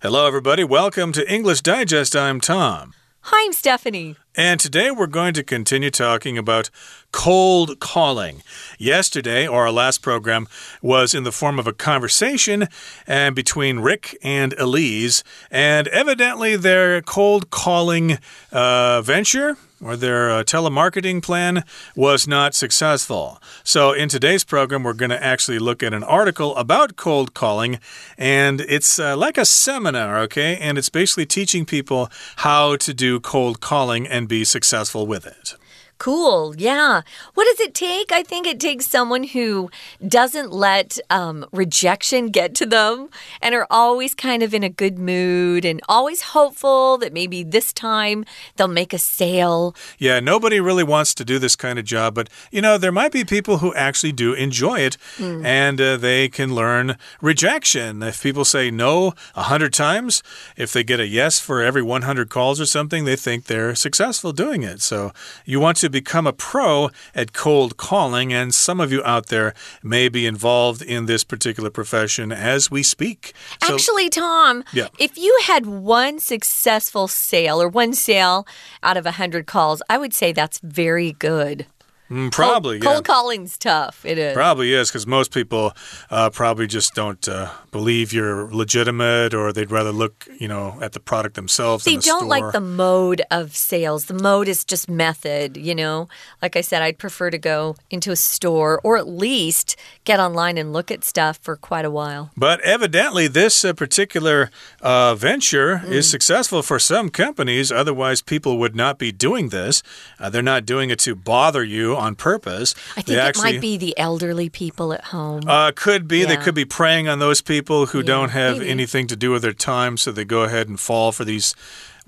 Hello, everybody. Welcome to English Digest. I'm Tom. Hi, I'm Stephanie. And today we're going to continue talking about cold calling. Yesterday, or our last program, was in the form of a conversation and between Rick and Elise, and evidently their cold calling uh, venture or their uh, telemarketing plan was not successful. So, in today's program, we're going to actually look at an article about cold calling, and it's uh, like a seminar, okay? And it's basically teaching people how to do cold calling and be successful with it. Cool. Yeah. What does it take? I think it takes someone who doesn't let um, rejection get to them and are always kind of in a good mood and always hopeful that maybe this time they'll make a sale. Yeah, nobody really wants to do this kind of job, but you know, there might be people who actually do enjoy it mm. and uh, they can learn rejection. If people say no a hundred times, if they get a yes for every 100 calls or something, they think they're successful doing it. So you want to to become a pro at cold calling, and some of you out there may be involved in this particular profession as we speak. So, Actually, Tom, yeah. if you had one successful sale or one sale out of a 100 calls, I would say that's very good. Mm, probably, cold, yeah. Cold calling's tough. It is. Probably is because most people uh, probably just don't uh, believe you're legitimate, or they'd rather look, you know, at the product themselves. They the don't store. like the mode of sales. The mode is just method. You know, like I said, I'd prefer to go into a store or at least get online and look at stuff for quite a while. But evidently, this uh, particular uh, venture mm. is successful for some companies. Otherwise, people would not be doing this. Uh, they're not doing it to bother you on purpose. I think it might be the elderly people at home. Uh, could be. Yeah. They could be preying on those people who yeah, don't have maybe. anything to do with their time, so they go ahead and fall for these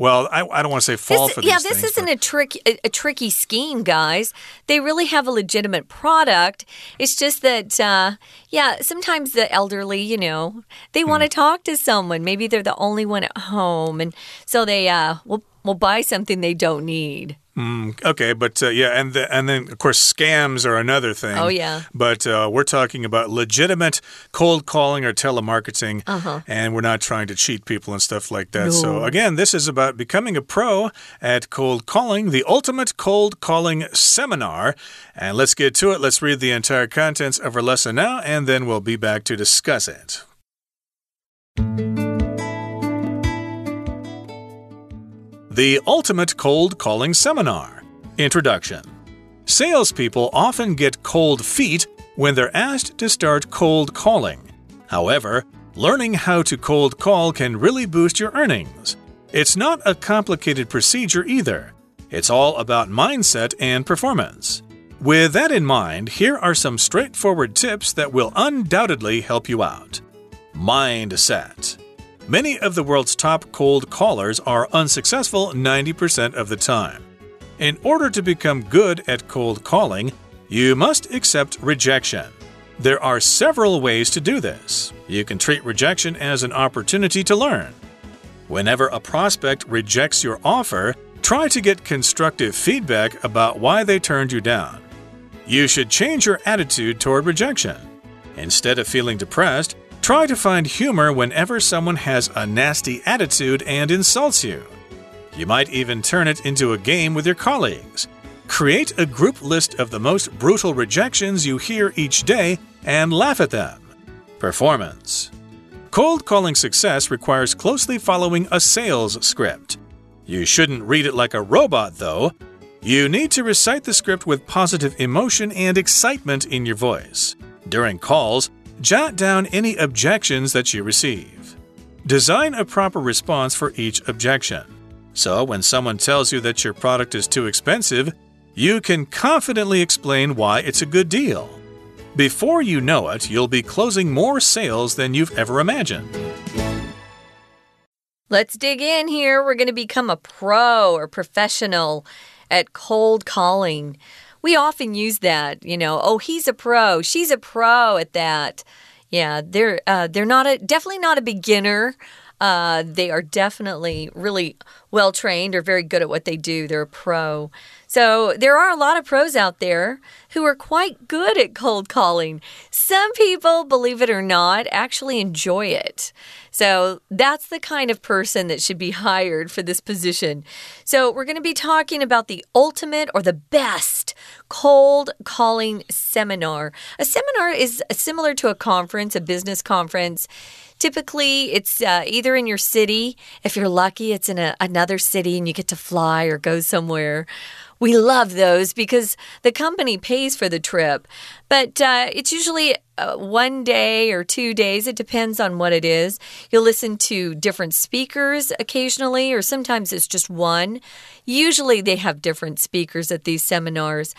well, I, I don't want to say fall this, for Yeah, this isn't a trick a, a, tricky scheme, guys. They really have a legitimate product. It's just that, uh, yeah, sometimes the elderly, you know, they want to mm. talk to someone. Maybe they're the only one at home, and so they uh, will will buy something they don't need. Mm, okay, but uh, yeah, and the, and then of course scams are another thing. Oh yeah. But uh, we're talking about legitimate cold calling or telemarketing, uh -huh. and we're not trying to cheat people and stuff like that. No. So again, this is about becoming a pro at cold calling, the ultimate cold calling seminar. And let's get to it. Let's read the entire contents of our lesson now, and then we'll be back to discuss it. The Ultimate Cold Calling Seminar Introduction Salespeople often get cold feet when they're asked to start cold calling. However, learning how to cold call can really boost your earnings. It's not a complicated procedure either. It's all about mindset and performance. With that in mind, here are some straightforward tips that will undoubtedly help you out. Mindset. Many of the world's top cold callers are unsuccessful 90% of the time. In order to become good at cold calling, you must accept rejection. There are several ways to do this. You can treat rejection as an opportunity to learn. Whenever a prospect rejects your offer, try to get constructive feedback about why they turned you down. You should change your attitude toward rejection. Instead of feeling depressed, Try to find humor whenever someone has a nasty attitude and insults you. You might even turn it into a game with your colleagues. Create a group list of the most brutal rejections you hear each day and laugh at them. Performance Cold calling success requires closely following a sales script. You shouldn't read it like a robot, though. You need to recite the script with positive emotion and excitement in your voice. During calls, Jot down any objections that you receive. Design a proper response for each objection. So, when someone tells you that your product is too expensive, you can confidently explain why it's a good deal. Before you know it, you'll be closing more sales than you've ever imagined. Let's dig in here. We're going to become a pro or professional at cold calling we often use that, you know, oh, he's a pro, she's a pro at that. Yeah, they're uh, they're not a definitely not a beginner. Uh, they are definitely really well trained or very good at what they do. They're a pro. So there are a lot of pros out there who are quite good at cold calling. Some people, believe it or not, actually enjoy it. So that's the kind of person that should be hired for this position. So we're going to be talking about the ultimate or the best cold calling seminar. A seminar is similar to a conference, a business conference. Typically, it's uh, either in your city. If you're lucky, it's in a, another city and you get to fly or go somewhere. We love those because the company pays for the trip. But uh, it's usually uh, one day or two days. It depends on what it is. You'll listen to different speakers occasionally, or sometimes it's just one. Usually they have different speakers at these seminars.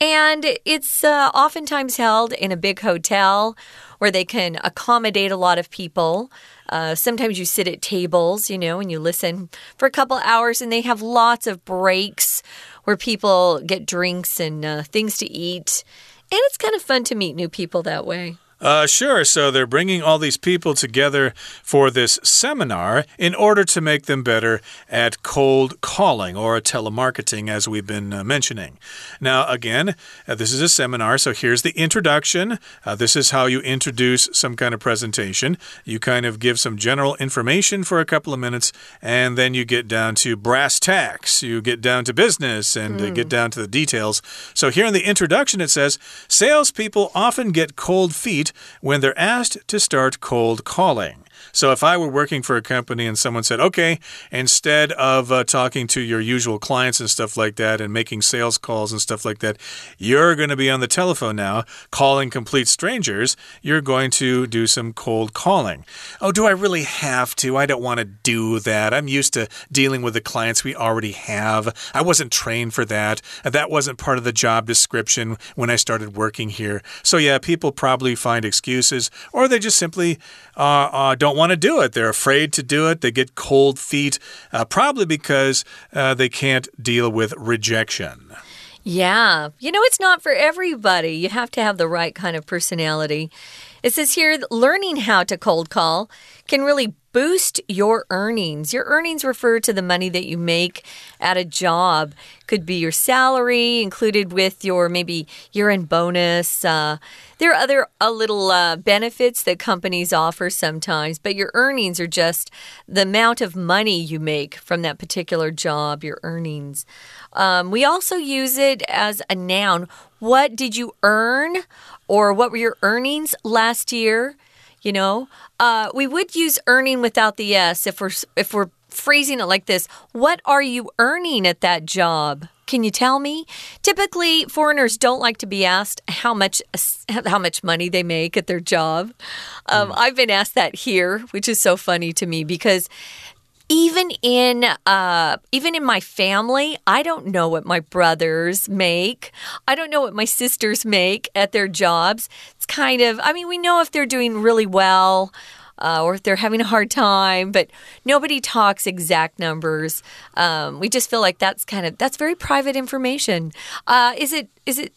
And it's uh, oftentimes held in a big hotel where they can accommodate a lot of people. Uh, sometimes you sit at tables, you know, and you listen for a couple hours, and they have lots of breaks where people get drinks and uh, things to eat. And it's kind of fun to meet new people that way. Uh, sure. So they're bringing all these people together for this seminar in order to make them better at cold calling or telemarketing, as we've been uh, mentioning. Now, again, uh, this is a seminar, so here's the introduction. Uh, this is how you introduce some kind of presentation. You kind of give some general information for a couple of minutes, and then you get down to brass tacks. You get down to business and mm. get down to the details. So here in the introduction, it says salespeople often get cold feet when they're asked to start cold calling. So if I were working for a company and someone said, okay, instead of uh, talking to your usual clients and stuff like that and making sales calls and stuff like that, you're going to be on the telephone now calling complete strangers. You're going to do some cold calling. Oh, do I really have to? I don't want to do that. I'm used to dealing with the clients we already have. I wasn't trained for that. That wasn't part of the job description when I started working here. So, yeah, people probably find excuses or they just simply uh, uh, don't want to do it. They're afraid to do it. They get cold feet, uh, probably because uh, they can't deal with rejection. Yeah. You know, it's not for everybody. You have to have the right kind of personality. It says here learning how to cold call can really boost your earnings. Your earnings refer to the money that you make at a job. Could be your salary included with your maybe year end bonus. Uh, there are other a little uh, benefits that companies offer sometimes, but your earnings are just the amount of money you make from that particular job, your earnings. Um, we also use it as a noun. What did you earn? Or what were your earnings last year? You know, uh, we would use earning without the s if we're if we're phrasing it like this. What are you earning at that job? Can you tell me? Typically, foreigners don't like to be asked how much how much money they make at their job. Um, mm. I've been asked that here, which is so funny to me because even in uh, even in my family, I don't know what my brothers make. I don't know what my sisters make at their jobs. It's kind of, I mean, we know if they're doing really well. Uh, or if they're having a hard time, but nobody talks exact numbers. Um, we just feel like that's kind of that's very private information. Uh, is it is it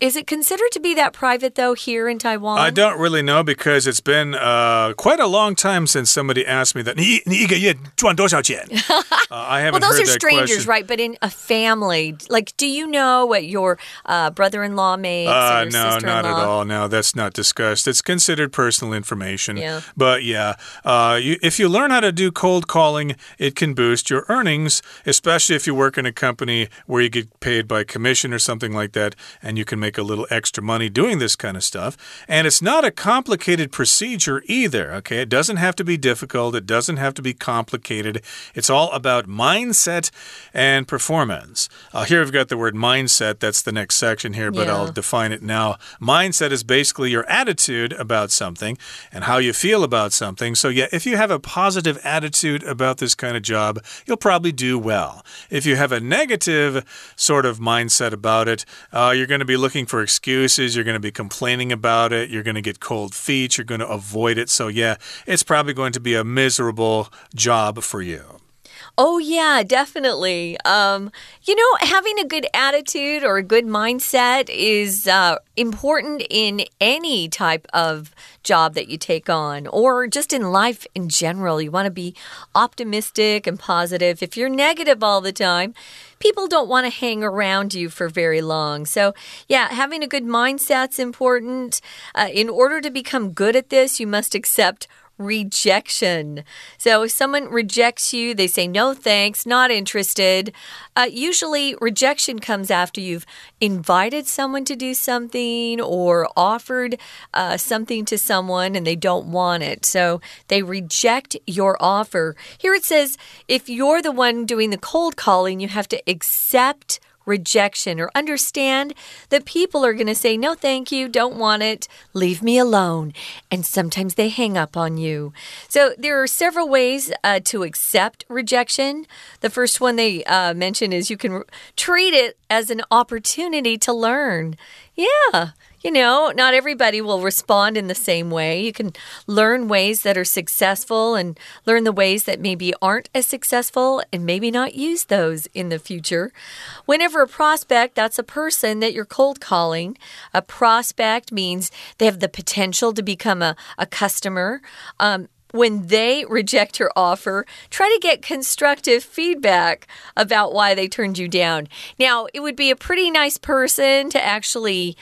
is it considered to be that private, though, here in Taiwan? I don't really know because it's been uh, quite a long time since somebody asked me that. 你你一个月赚多少钱? uh, I haven't well, those are strangers, question. right? But in a family, like, do you know what your uh, brother-in-law makes? Uh, no, not at all. No, that's not discussed. It's considered personal information. Yeah. But yeah, uh, you, if you learn how to do cold calling, it can boost your earnings, especially if you work in a company where you get paid by commission or something like that, and you can make make a little extra money doing this kind of stuff. And it's not a complicated procedure either, okay? It doesn't have to be difficult, it doesn't have to be complicated. It's all about mindset and performance. Uh, here we've got the word mindset. That's the next section here, but yeah. I'll define it now. Mindset is basically your attitude about something and how you feel about something. So, yeah, if you have a positive attitude about this kind of job, you'll probably do well. If you have a negative sort of mindset about it, uh, you're going to be looking looking for excuses. You're going to be complaining about it. You're going to get cold feet. You're going to avoid it. So, yeah, it's probably going to be a miserable job for you. Oh, yeah, definitely. Um, you know, having a good attitude or a good mindset is uh, important in any type of job that you take on or just in life in general. You want to be optimistic and positive. If you're negative all the time, people don't want to hang around you for very long. So, yeah, having a good mindset's important. Uh, in order to become good at this, you must accept rejection. So if someone rejects you, they say no thanks, not interested. Uh, usually, rejection comes after you've invited someone to do something or offered uh, something to someone and they don't want it. So they reject your offer. Here it says if you're the one doing the cold calling, you have to accept rejection or understand that people are going to say, no, thank you, don't want it, leave me alone. And sometimes they hang up on you. So there are several ways uh, to accept rejection. The first one they uh, mention is you can treat it as an opportunity to learn. Yeah you know, not everybody will respond in the same way. You can learn ways that are successful and learn the ways that maybe aren't as successful and maybe not use those in the future. Whenever a prospect, that's a person that you're cold calling. A prospect means they have the potential to become a, a customer. Um, when they reject your offer, try to get constructive feedback about why they turned you down. Now, it would be a pretty nice person to actually,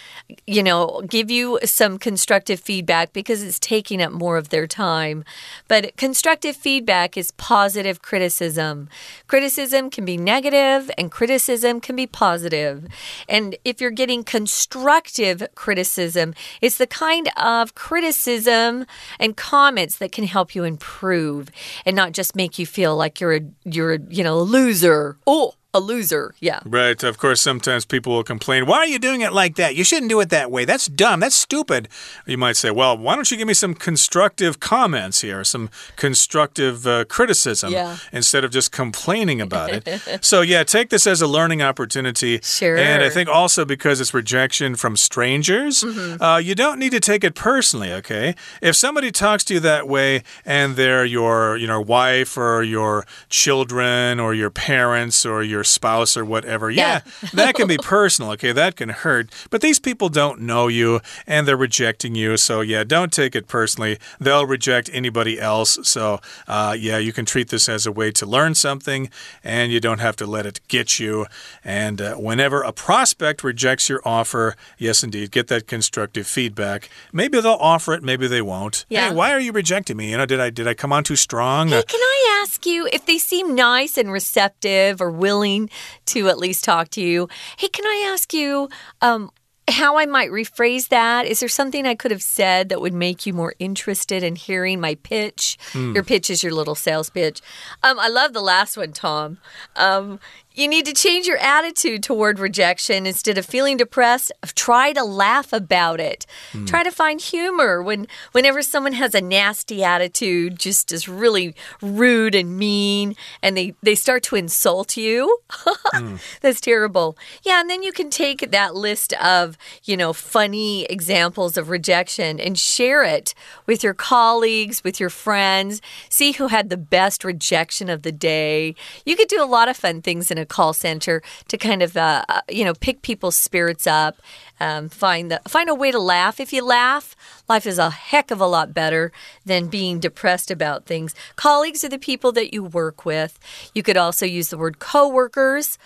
you know, give you some constructive feedback because it's taking up more of their time. But constructive feedback is positive criticism. Criticism can be negative and criticism can be positive. And if you're getting constructive criticism, it's the kind of criticism and comments that can help help you improve and not just make you feel like you're a you're a, you know a loser. Oh, a loser. Yeah. Right. Of course, sometimes people will complain, Why are you doing it like that? You shouldn't do it that way. That's dumb. That's stupid. you might say, Well, why don't you give me some constructive comments here, some constructive uh, criticism yeah. instead of just complaining about it? so, yeah, take this as a learning opportunity. Sure. And I think also because it's rejection from strangers, mm -hmm. uh, you don't need to take it personally, okay? If somebody talks to you that way and they're your, you know, wife or your children or your parents or your your spouse or whatever, yeah, yeah that can be personal, okay? That can hurt. But these people don't know you and they're rejecting you. So, yeah, don't take it personally. They'll reject anybody else. So, uh, yeah, you can treat this as a way to learn something and you don't have to let it get you. And uh, whenever a prospect rejects your offer, yes, indeed, get that constructive feedback. Maybe they'll offer it, maybe they won't. Yeah. Hey, why are you rejecting me? You know, did I did I come on too strong? Hey, can I ask you if they seem nice and receptive or willing? Willing to at least talk to you. Hey, can I ask you um, how I might rephrase that? Is there something I could have said that would make you more interested in hearing my pitch? Mm. Your pitch is your little sales pitch. Um, I love the last one, Tom. Um, you need to change your attitude toward rejection. Instead of feeling depressed, try to laugh about it. Mm. Try to find humor when whenever someone has a nasty attitude, just is really rude and mean, and they, they start to insult you. mm. That's terrible. Yeah, and then you can take that list of, you know, funny examples of rejection and share it with your colleagues, with your friends. See who had the best rejection of the day. You could do a lot of fun things in a call center to kind of uh, uh, you know pick people's spirits up, um, find the find a way to laugh. If you laugh, life is a heck of a lot better than being depressed about things. Colleagues are the people that you work with. You could also use the word coworkers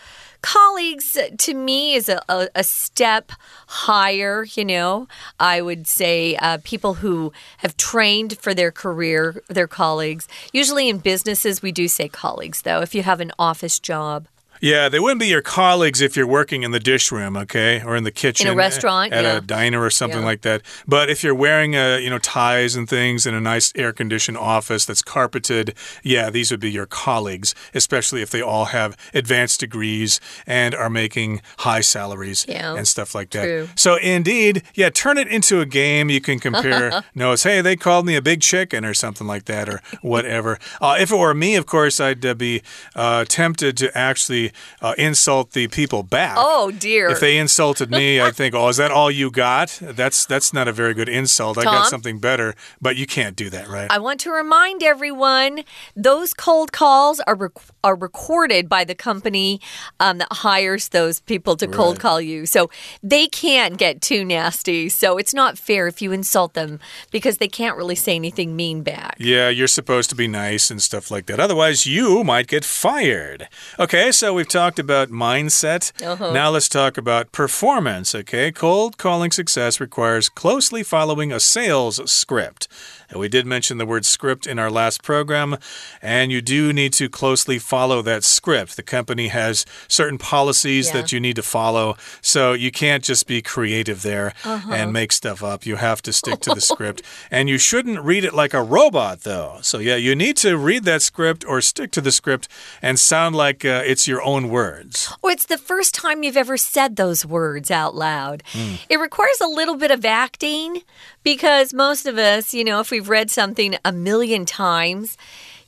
colleagues to me is a, a, a, step higher you know i would say uh, people who have trained for their career their colleagues usually in businesses we do say colleagues though if you have an office job yeah, they wouldn't be your colleagues if you're working in the dish room, okay, or in the kitchen, in a restaurant, at yeah. a diner or something yeah. like that. But if you're wearing a, you know ties and things in a nice air-conditioned office that's carpeted, yeah, these would be your colleagues, especially if they all have advanced degrees and are making high salaries yeah, and stuff like that. True. So indeed, yeah, turn it into a game. You can compare notes. Hey, they called me a big chicken or something like that, or whatever. uh, if it were me, of course, I'd uh, be uh, tempted to actually uh, insult the people back. Oh dear! If they insulted me, I think, oh, is that all you got? That's that's not a very good insult. Tom? I got something better, but you can't do that, right? I want to remind everyone those cold calls are rec are recorded by the company um, that hires those people to cold Right. call you, so they can't get too nasty. So it's not fair if you insult them because they can't really say anything mean back. Yeah, you're supposed to be nice and stuff like that. Otherwise, you might get fired. Okay, so we've talked about mindset. Uh-huh. Now let's talk about performance. Okay, cold calling success requires closely following a sales script. And we did mention the word script in our last program, and you do need to closely follow that script. The company has certain policies Yeah. that you need to follow, so you can't just be creative there Uh-huh. and make stuff up. You have to stick to the script. And you shouldn't read it like a robot, though. So, yeah, you need to read that script or stick to the script and sound like uh, it's your own words. Or it's the first time you've ever said those words out loud. Hmm. It requires a little bit of acting because most of us, you know, if we've read something a million times,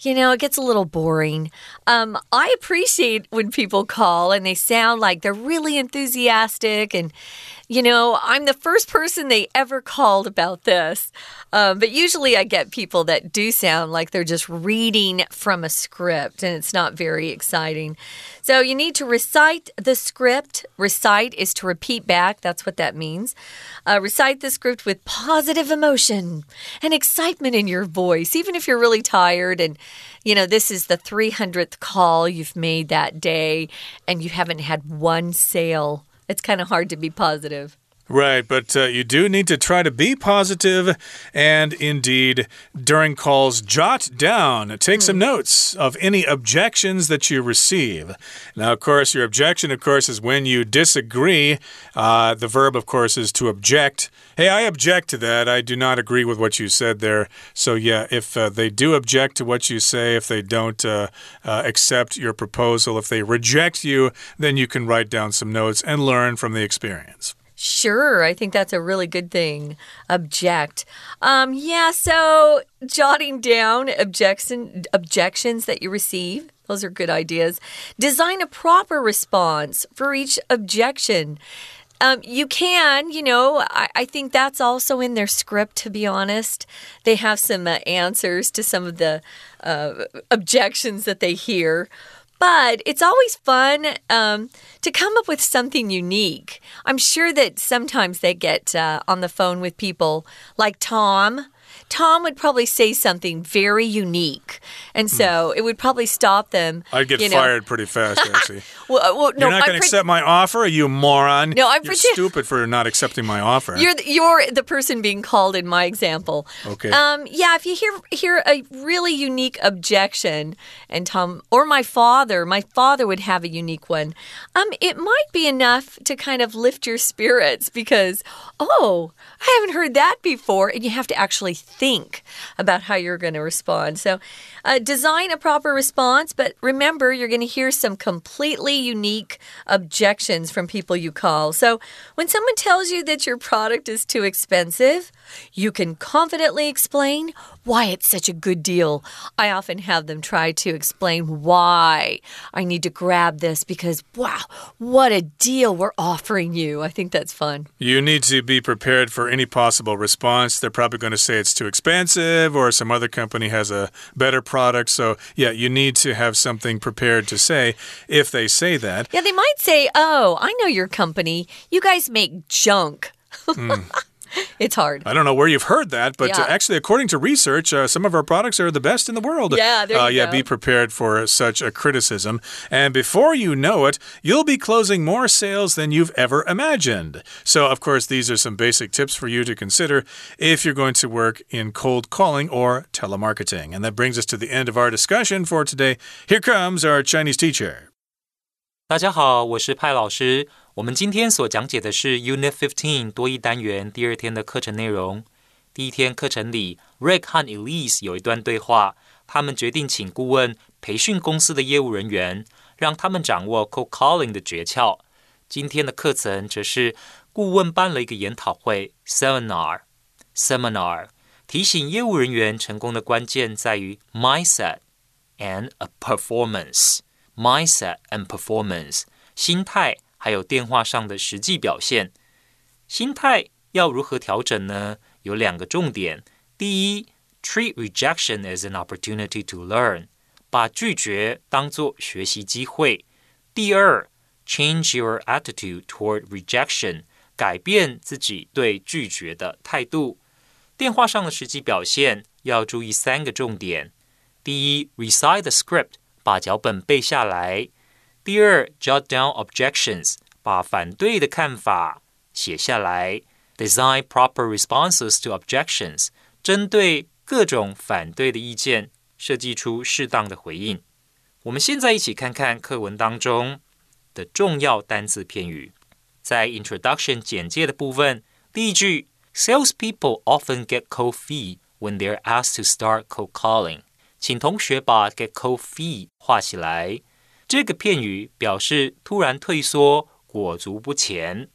you know, it gets a little boring. Um, I appreciate when people call and they sound like they're really enthusiastic. And, you know, I'm the first person they ever called about this. Um, but usually I get people that do sound like they're just reading from a script and it's not very exciting. So you need to recite the script. Recite is to repeat back, that's what that means. Uh, recite the script with positive emotion and excitement in your voice, even if you're really tired and you know, this is the 300th call you've made that day and you haven't had one sale. It's kind of hard to be positive. Right, but uh, you do need to try to be positive and indeed, during calls, jot down, take some notes of any objections that you receive. Now, of course, your objection, of course, is when you disagree. Uh, the verb, of course, is to object. Hey, I object to that. I do not agree with what you said there. So, yeah, if uh, they do object to what you say, if they don't uh, uh, accept your proposal, if they reject you, then you can write down some notes and learn from the experience. Sure, I think that's a really good thing. Object. Um, yeah, so jotting down objection objections that you receive. Those are good ideas. Design a proper response for each objection. Um, you can, you know, I, I think that's also in their script, to be honest. They have some uh, answers to some of the uh, objections that they hear. But it's always fun um, to come up with something unique. I'm sure that sometimes they get uh, on the phone with people like Tom. Tom would probably say something very unique, and so it would probably stop them. I'd get you know. fired pretty fast, actually. Well, uh, well, no, You're not going to accept my offer, you moron. No, I'm You're stupid for not accepting my offer. You're the, you're the person being called in my example. Okay. Um. Yeah. If you hear hear a really unique objection, and Tom or my father, my father would have a unique one. Um. It might be enough to kind of lift your spirits because oh, I haven't heard that before, and you have to actually think about how you're going to respond. So, uh, design a proper response, but remember you're going to hear some completely unique objections from people you call. So, when someone tells you that your product is too expensive, you can confidently explain why it's such a good deal. I often have them try to explain why I need to grab this because, wow, what a deal we're offering you. I think that's fun. You need to be prepared for any possible response. They're probably going to say it's too expensive or some other company has a better product. So, yeah, you need to have something prepared to say if they say that. Yeah, they might say, Oh, I know your company. You guys make junk. Hmm. it's hard. I don't know where you've heard that, but uh, Yeah. actually, according to research, uh, some of our products are the best in the world. Yeah, there uh, you yeah. go. Be prepared for such a criticism, and before you know it, you'll be closing more sales than you've ever imagined. So, of course, these are some basic tips for you to consider if you're going to work in cold calling or telemarketing. And that brings us to the end of our discussion for today. Here comes our Chinese teacher. 大家好，我是派老师。 我们今天所讲解的是 Unit Fifteen 多一单元第二天的课程内容。第一天课程里，Rick 和 Elise 有一段对话，他们决定请顾问培训公司的业务人员，让他们掌握 cold calling 的诀窍。今天的课程则是顾问办了一个研讨会 seminar seminar，提醒业务人员成功的关键在于 mindset and a performance。mindset and performance，心态还有电话上的实际表现。心态要如何调整呢？有两个重点。第一，treat rejection as an opportunity to learn，把拒绝当作学习机会。第二，change your attitude toward rejection，改变自己对拒绝的态度。电话上的实际表现要注意三个重点：第一，recite the script，把脚本背下来； 第二，jot down objections，把反对的看法写下来。Design proper responses to objections，针对各种反对的意见，设计出适当的回应。我们现在一起看看课文当中的重要单字片语。在 Introduction 简介的部分，第一句：Salespeople often get cold feet when they're asked to start cold calling。请同学把 get cold feet 画起来。 这个片语表示突然退缩、裹足不前。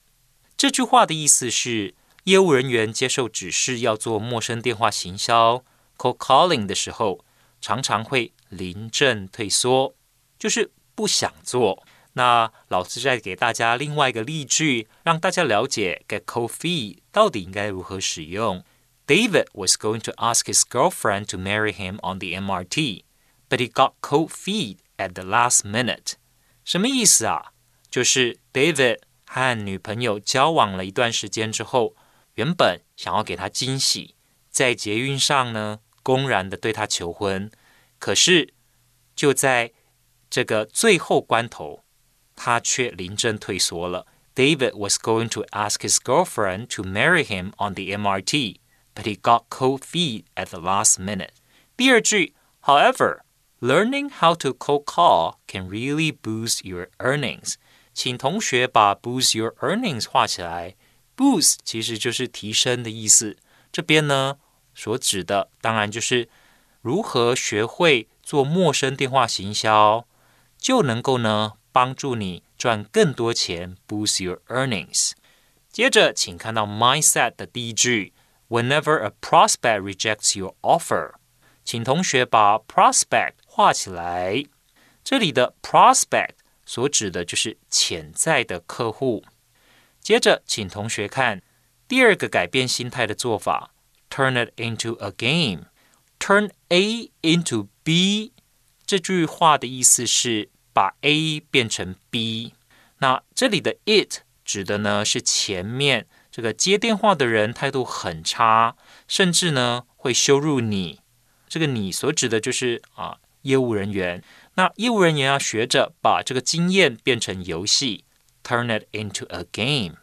这句话的意思是，业务人员接受指示要做陌生电话行销 （cold calling） 的时候，常常会临阵退缩，就是不想做。那老师再给大家另外一个例句，让大家了解 get cold feet 到底应该如何使用。David was going to ask his girlfriend to marry him on the MRT, but he got cold feet at the last minute. 什么意思啊？就是 David。和女朋友交往了一段时间之后，原本想要给她惊喜，在捷运上呢，公然的对她求婚。可是就在这个最后关头，他却临阵退缩了。David was going to ask his girlfriend to marry him on the MRT, but he got cold feet at the last minute. 第二句，However, learning how to cold call can really boost your earnings. 请同学把 boost your earnings 画起来。boost 其实就是提升的意思。这边呢所指的当然就是如何学会做陌生电话行销，就能够呢帮助你赚更多钱，boost your earnings。接着，请看到 mindset 的第一句：Whenever a prospect rejects your offer，请同学把 prospect 画起来。这里的 prospect 所指的就是潜在的客户。接着，请同学看第二个改变心态的做法：turn it into a game。turn A into B 这句话的意思是把 A 变成 B。那这里的 it 指的呢是前面这个接电话的人态度很差，甚至呢会羞辱你。这个你所指的就是啊业务人员。那业务人员要学着把这个经验变成游戏，turn it into a game。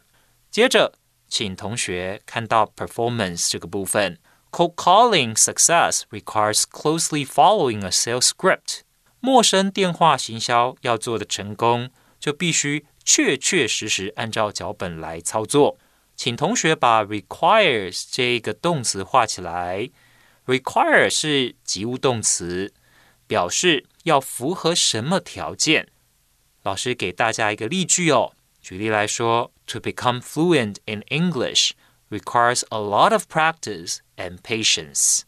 接着，请同学看到 performance 这个部分，cold calling success requires closely following a sales script。陌生电话行销要做的成功，就必须确确实实按照脚本来操作。请同学把 requires 这个动词画起来，require 是及物动词。表示要符合什么条件？老师给大家一个例句哦。举例来说，To become fluent in English requires a lot of practice and patience。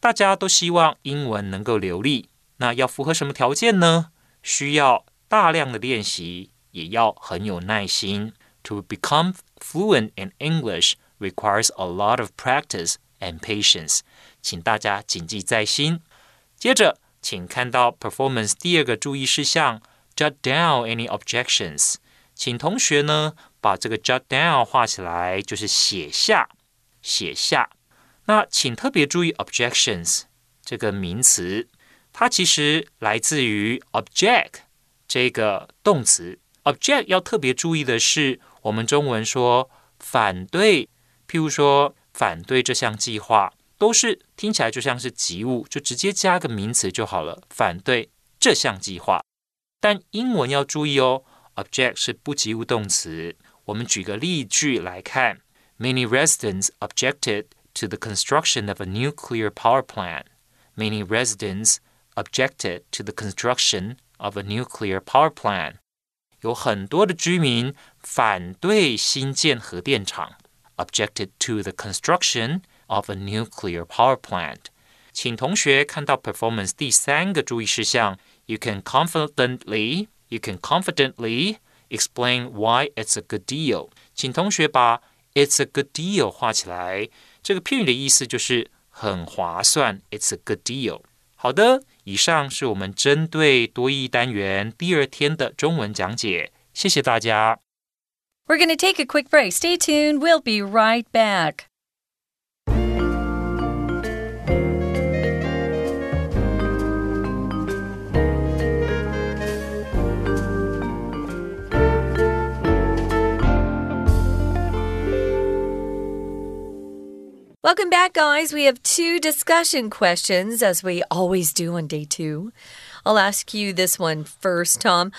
大家都希望英文能够流利，那要符合什么条件呢？需要大量的练习，也要很有耐心。To become fluent in English requires a lot of practice and patience。请大家谨记在心。接着。 请看到 performance 第二个注意事项，jot down any objections。请同学呢把这个 jot down 画起来，就是写下，写下。那请特别注意 objections 这个名词，它其实来自于 object 这个动词。object 要特别注意的是，我们中文说反对，譬如说反对这项计划。都是听起来就像是及物，就直接加个名词就好了。反对这项计划，但英文要注意哦，object 是不及物动词。我们举个例句来看：Many residents objected to the construction of a nuclear power plant. Many residents objected to the construction of a nuclear power plant. 有很多的居民反对新建核电厂，objected to the construction of a nuclear power plant。请同学看到 performance 第三个注意事项，you can confidently you can confidently explain why it's a good deal。请同学把 it's a good deal 画起来，这个片语的意思就是很划算，it's a good deal。好的，以上是我们针对多益单元第二天的中文讲解，谢谢大家。We're going to take a quick break. Stay tuned. We'll be right back. Welcome back, guys. We have two discussion questions, as we always do on day two. I'll ask you this one first, Tom.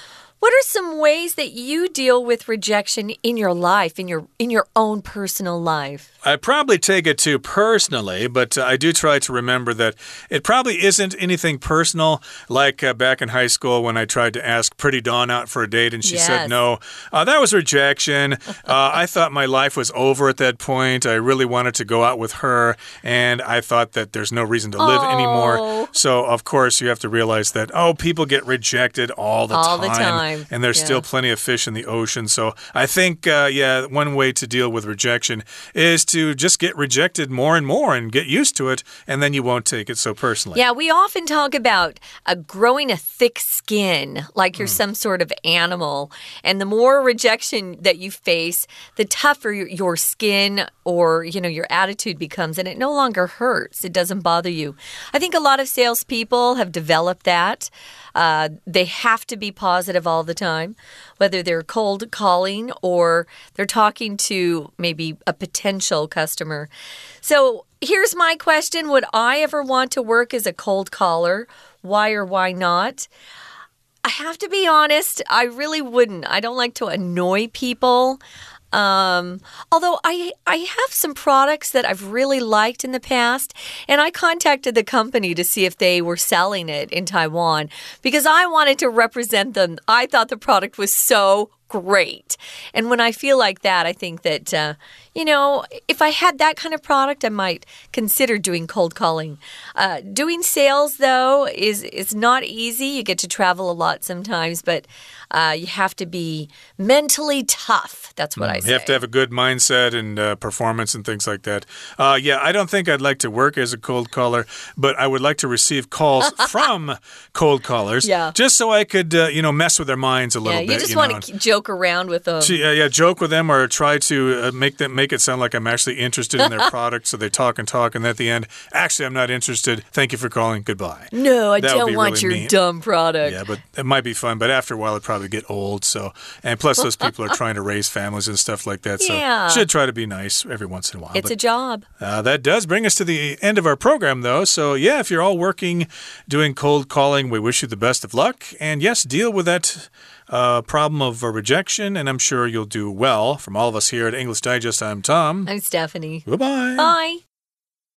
What are some ways that you deal with rejection in your life, in your in your own personal life? I probably take it too personally, but uh, I do try to remember that it probably isn't anything personal, like uh, back in high school when I tried to ask Pretty Dawn out for a date and she yes. said no. Uh, that was rejection. Uh, I thought my life was over at that point. I really wanted to go out with her, and I thought that there's no reason to live oh. anymore. So, of course, you have to realize that, oh, people get rejected all the all time. The time time. And there's yeah. still plenty of fish in the ocean. So I think, uh, yeah, one way to deal with rejection is to just get rejected more and more and get used to it, and then you won't take it so personally. Yeah, we often talk about uh, growing a thick skin, like you're mm. some sort of animal. And the more rejection that you face, the tougher your skin or, you know, your attitude becomes, and it no longer hurts. It doesn't bother you. I think a lot of salespeople have developed that. Uh, they have to be positive all the time, whether they're cold calling or they're talking to maybe a potential customer. So here's my question Would I ever want to work as a cold caller? Why or why not? I have to be honest, I really wouldn't. I don't like to annoy people. Um, although I I have some products that I've really liked in the past, and I contacted the company to see if they were selling it in Taiwan because I wanted to represent them. I thought the product was so great. And when I feel like that, I think that, uh, you know, if I had that kind of product, I might consider doing cold calling. Uh, doing sales, though, is, is not easy. You get to travel a lot sometimes, but uh, you have to be mentally tough. That's what mm, I say. You have to have a good mindset and uh, performance and things like that. Uh, yeah, I don't think I'd like to work as a cold caller, but I would like to receive calls from cold callers. Yeah. Just so I could, uh, you know, mess with their minds a little yeah, bit. You just you want know. to joke around with them. yeah, yeah, joke with them or try to uh, make them make it sound like I'm actually interested in their product. So they talk and talk, and at the end, actually, I'm not interested. Thank you for calling. Goodbye. No, I that don't want really your mean. dumb product. Yeah, but it might be fun. But after a while, it probably get old. So, and plus, those people are trying to raise families and stuff like that. So, yeah. should try to be nice every once in a while. It's but, a job. Uh, that does bring us to the end of our program, though. So, yeah, if you're all working doing cold calling, we wish you the best of luck. And yes, deal with that uh, problem of rejection, and I'm sure you'll do well. From all of us here at English Digest, I'm Tom. I'm Stephanie. Goodbye. Bye.